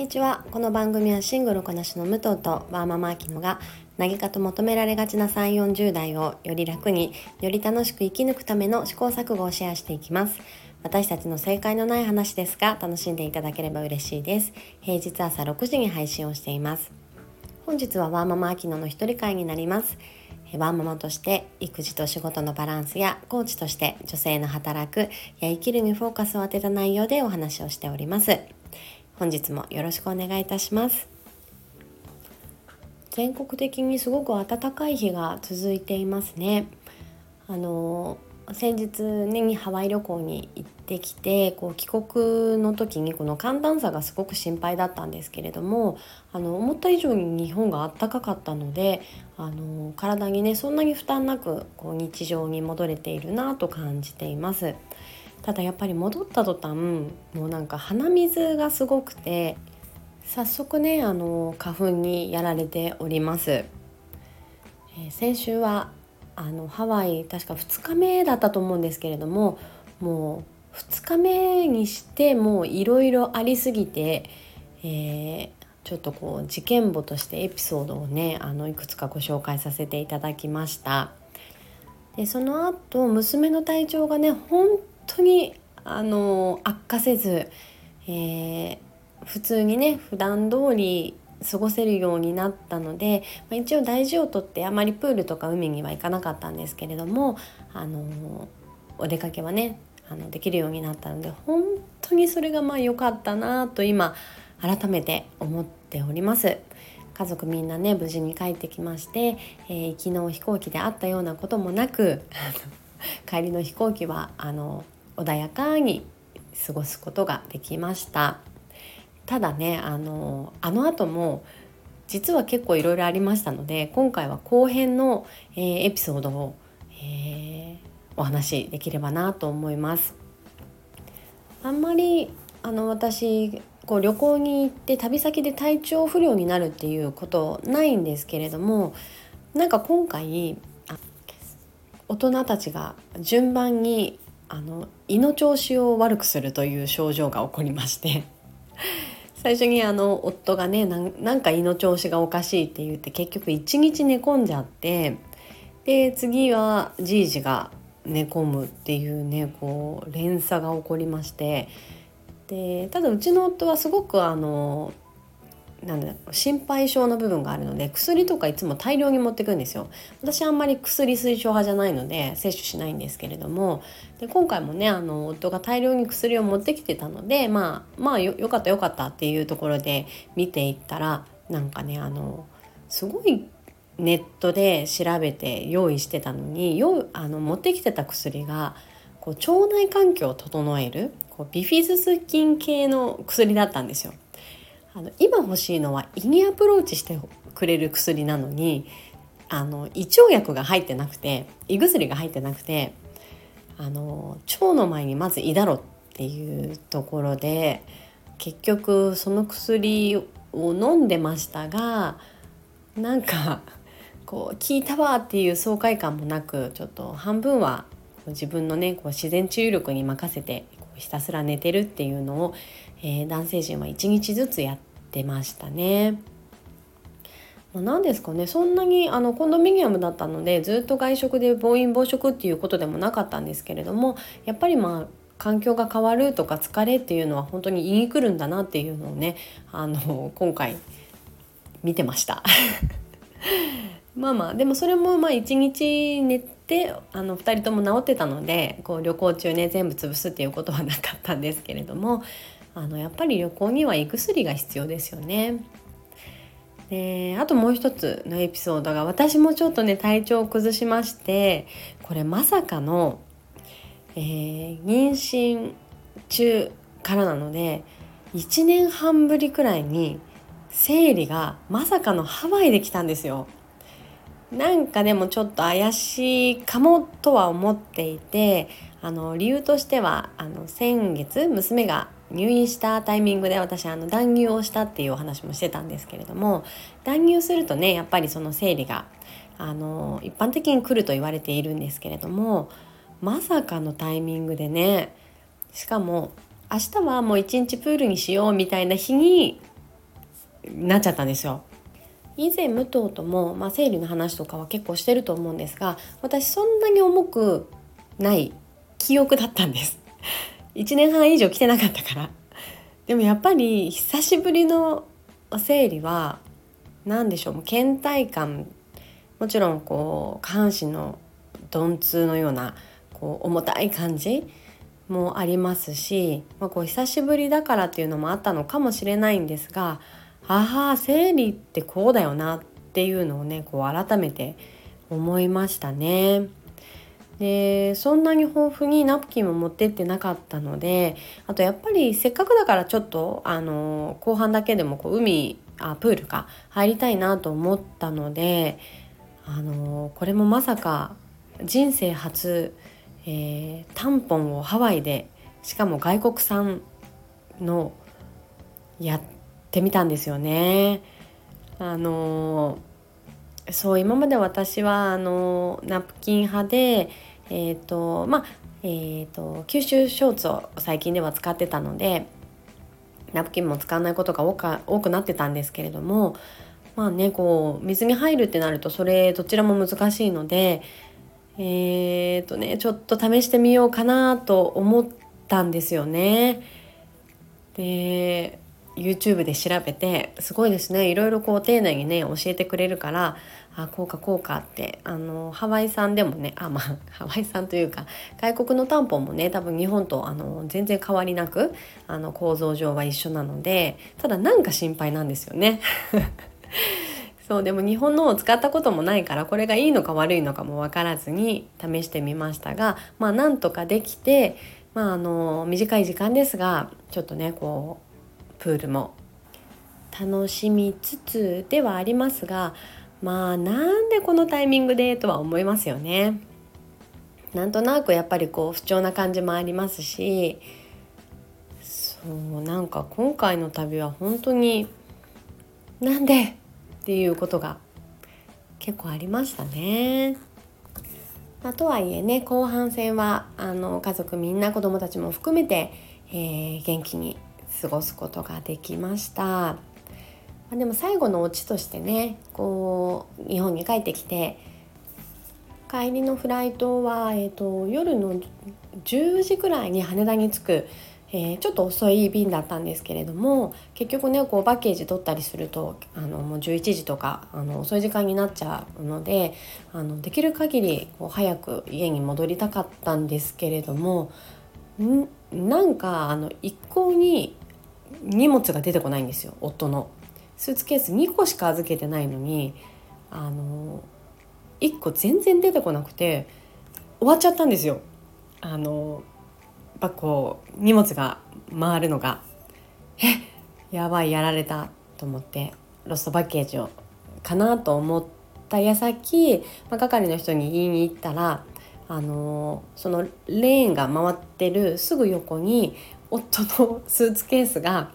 にちは。この番組はシングルこなしの武藤とワーママアキノが何かと求められがちな3 4 0代をより楽により楽しく生き抜くための試行錯誤をシェアしていきます。私たちの正解のない話ですが楽しんでいただければ嬉しいです。平日朝6時に配信をしています。本日はワーママアキノの一人会になります。ワーママとして育児と仕事のバランスやコーチとして女性の働くや生きるにフォーカスを当てた内容でお話をしております。本日もよろしくお願いいたします全国的にすごく暖かい日が続いていますねあの先日ねにハワイ旅行に行ってきてこう帰国の時にこの寒暖差がすごく心配だったんですけれどもあの思った以上に日本が暖かかったのであの体にねそんなに負担なくこう日常に戻れているなと感じています。ただやっぱり戻った途端もうなんか鼻水がすごくて早速ねあの花粉にやられております、えー、先週はあのハワイ確か2日目だったと思うんですけれどももう2日目にしてもういろいろありすぎて、えー、ちょっとこう事件簿としてエピソードをねあのいくつかご紹介させていただきました。でその後娘の体調がね本当にあの悪化せず、えー、普通にね普段通り過ごせるようになったので、まあ、一応大事をとってあまりプールとか海には行かなかったんですけれどもあのお出かけはねあのできるようになったので本当にそれがまあ良かったなと今改めて思っております。家族みんなね無事に帰ってきまして、えー、昨日飛行機で会ったようなこともなく 帰りの飛行機はあの穏やかに過ごすことができました。ただねあのあの後も実は結構いろいろありましたので今回は後編の、えー、エピソードを、えー、お話しできればなと思います。あんまりあの私こう旅行に行って旅先で体調不良になるっていうことないんですけれどもなんか今回大人たちが順番にあの胃の調子を悪くするという症状が起こりまして 最初にあの夫がねなんか胃の調子がおかしいって言って結局一日寝込んじゃってで次はじいじが寝込むっていうねこう連鎖が起こりましてでただうちの夫はすごくあのなんだ心配性の部分があるので薬とかいつも大量に持ってくんですよ私あんまり薬推奨派じゃないので摂取しないんですけれどもで今回もねあの夫が大量に薬を持ってきてたのでまあまあよかったよかったっていうところで見ていったらなんかねあのすごいネットで調べて用意してたのにあの持ってきてた薬がこう腸内環境を整えるこうビフィズス菌系の薬だったんですよ。あの今欲しいのは胃にアプローチしてくれる薬なのにあの胃腸薬が入ってなくて胃薬が入ってなくてあの腸の前にまず胃だろっていうところで結局その薬を飲んでましたがなんかこう効いたわっていう爽快感もなくちょっと半分は自分のねこう自然治癒力に任せてひたすら寝てるっていうのを、えー、男性陣は1日ずつやってましたね。まあ、何ですかねそんなにあのコンドミニアムだったのでずっと外食で暴飲暴食っていうことでもなかったんですけれどもやっぱりまあ環境が変わるとか疲れっていうのは本当に言いに来るんだなっていうのをねあの今回見てました まあまあでもそれもまあ一日寝てあの2人とも治ってたのでこう旅行中ね全部潰すっていうことはなかったんですけれどもあのやっぱり旅行には胃薬が必要ですよね。であともう一つのエピソードが私もちょっとね体調を崩しましてこれまさかの、えー、妊娠中からなので1年半ぶりくらいに生理がまさかのハワイで来たんですよ。なんかでもちょっと怪しいかもとは思っていてあの理由としてはあの先月娘が入院したタイミングで私あの断乳をしたっていうお話もしてたんですけれども断乳するとねやっぱりその生理があの一般的に来ると言われているんですけれどもまさかのタイミングでねしかも明日はもう一日プールにしようみたいな日になっちゃったんですよ。以前武藤とも、まあ、生理の話とかは結構してると思うんですが私そんなに重くない記憶だったんです1年半以上来てなかったからでもやっぱり久しぶりの生理は何でしょう倦怠感もちろんこう下半身の鈍痛のようなこう重たい感じもありますし、まあ、こう久しぶりだからっていうのもあったのかもしれないんですがああ生理ってこうだよなっていうのをねこう改めて思いましたね。でそんなに豊富にナプキンも持ってってなかったのであとやっぱりせっかくだからちょっとあの後半だけでもこう海あプールか入りたいなと思ったのであのこれもまさか人生初、えー、タンポンをハワイでしかも外国産のやってみたんですよね。あのそう今まで私はあのナプキン派でえっ、ー、とまあえーと、吸収ショーツを最近では使ってたのでナプキンも使わないことが多か多くなってたんですけれどもまあねこう水に入るってなるとそれどちらも難しいのでえっ、ー、とねちょっと試してみようかなと思ったんですよね。で YouTube で調べてすごいですねいろいろこう丁寧にね教えてくれるからあこうかこうかってあのハワイ産でもねあまあ ハワイ産というか外国の担保もね多分日本とあの全然変わりなくあの構造上は一緒なのでただなんか心配なんですよね。そうでも日本のを使ったこともないからこれがいいのか悪いのかも分からずに試してみましたがまあなんとかできて、まあ、あの短い時間ですがちょっとねこうプールも楽しみつつではありますがまあなんでこのタイミングでとは思いますよね。なんとなくやっぱりこう不調な感じもありますしそうなんか今回の旅は本当になんでっていうことが結構ありましたね。まあ、とはいえね後半戦はあの家族みんな子供たちも含めて、えー、元気に過ごすことができました。まあ、でも最後のオチとしてねこう日本に帰ってきて帰りのフライトは、えーと、夜の10時くらいに羽田に着く、えー、ちょっと遅い便だったんですけれども結局ねこうバッケージ取ったりするとあのもう11時とかあの遅い時間になっちゃうのであのできる限りこう早く家に戻りたかったんですけれどもんなんかあの一向に荷物が出てこないんですよ夫の。スーツケース2個しか預けてないのにあの1個全然出てこなくて終わっちゃったんですよ。あのやっぱこう荷物が回るのがえやばいやられたと思ってロストパッケージをかなと思った矢先、まあ、係の人に言いに行ったらあのそのレーンが回ってるすぐ横に夫のスーツケースが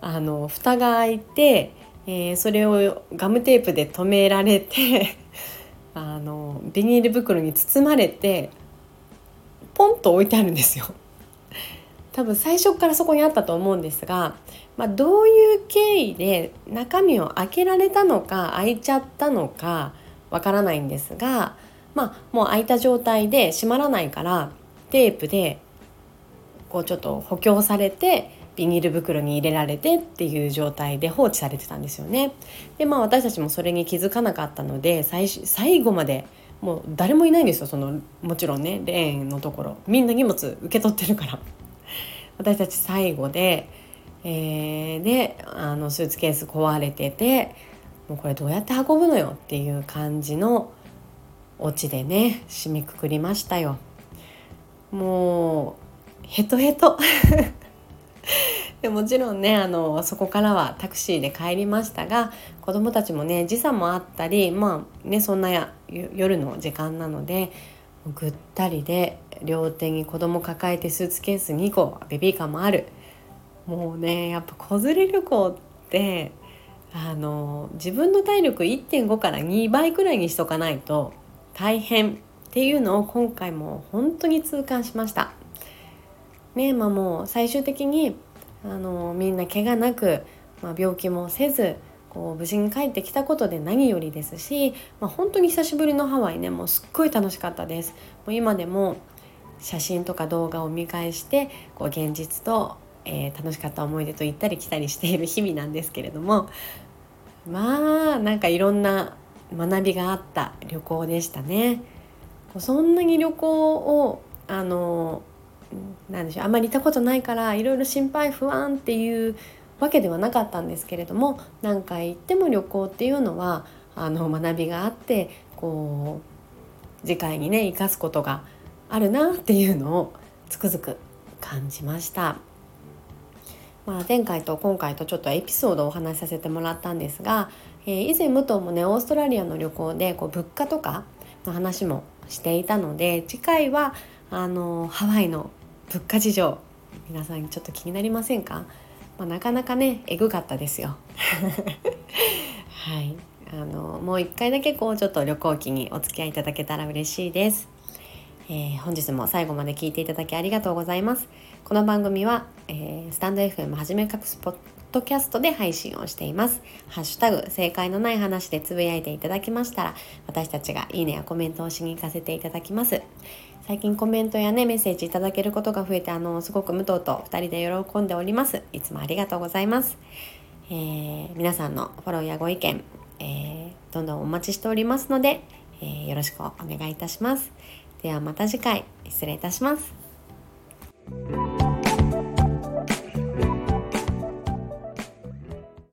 あの蓋が開いて、えー、それをガムテープで留められて あのビニール袋に包まれてポンと置いてあるんですよ。多分最初からそこにあったと思うんですが、まあ、どういう経緯で中身を開けられたのか開いちゃったのかわからないんですが、まあ、もう開いた状態で閉まらないからテープでこうちょっと補強されてビニール袋に入れられてっていう状態で放置されてたんですよね。でまあ私たちもそれに気づかなかったので最最後までもう誰もいないんですよそのもちろんねレーンのところみんな荷物受け取ってるから 私たち最後で、えー、であのスーツケース壊れててもうこれどうやって運ぶのよっていう感じのオチでね締めくくりましたよ。もうヘトヘト でもちろんねあのそこからはタクシーで帰りましたが子どもたちもね時差もあったりまあねそんなや夜の時間なのでぐったりで両手に子供抱えてスーツケース2個ベビーカーもあるもうねやっぱ子連れ旅行ってあの自分の体力1.5から2倍くらいにしとかないと大変っていうのを今回も本当に痛感しました。ねまあ、もう最終的にあのみんな怪我なくまあ、病気もせずこう無事に帰ってきたことで何よりですし、まあ、本当に久しぶりのハワイねもうすっごい楽しかったです。もう今でも写真とか動画を見返してこう現実と、えー、楽しかった思い出と行ったり来たりしている日々なんですけれどもまあなんかいろんな学びがあった旅行でしたね。そんなに旅行をあのなんでしょうあんまり行ったことないからいろいろ心配不安っていうわけではなかったんですけれども何回行っても旅行っていうのはあの学びがあってこう次回にね生かすことがあるなっていうのをつくづく感じました。まあ、前回と今回とちょっとエピソードをお話しさせてもらったんですが、えー、以前武藤もねオーストラリアの旅行でこう物価とかの話もしていたので次回はあのハワイの物価事情皆さんちょっと気になりませんか、まあ、なかなかねえぐかったですよ。はい。あのもう一回だけこうちょっと旅行機にお付き合いいただけたら嬉しいです。えー、本日も最後まで聞いていただきありがとうございます。この番組は、えー、スタンド FM はじめかくスポットキャストで配信をしています。ハッシュタグ正解のない話でつぶやいていただきましたら私たちがいいねやコメントをしに行かせていただきます。最近コメントやねメッセージいただけることが増えてあのすごく武藤と2人で喜んでおります。いつもありがとうございます、えー、皆さんのフォローやご意見、えー、どんどんお待ちしておりますので、えー、よろしくお願いいたします。ではまた次回失礼いたします。